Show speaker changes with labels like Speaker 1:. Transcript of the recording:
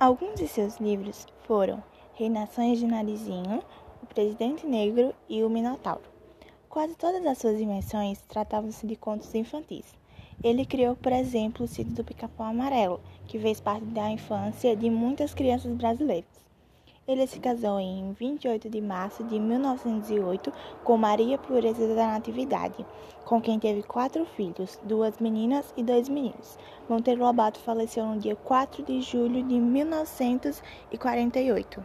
Speaker 1: Alguns de seus livros foram Reinações de Narizinho, O Presidente Negro e O Minotauro. Quase todas as suas invenções tratavam-se de contos infantis. Ele criou, por exemplo, o sítio do Pica-Pau Amarelo, que fez parte da infância de muitas crianças brasileiras. Ele se casou em 28 de março de 1908 com Maria Pureza da Natividade, com quem teve quatro filhos, duas meninas e dois meninos. Monteiro Lobato faleceu no dia 4 de julho de 1948.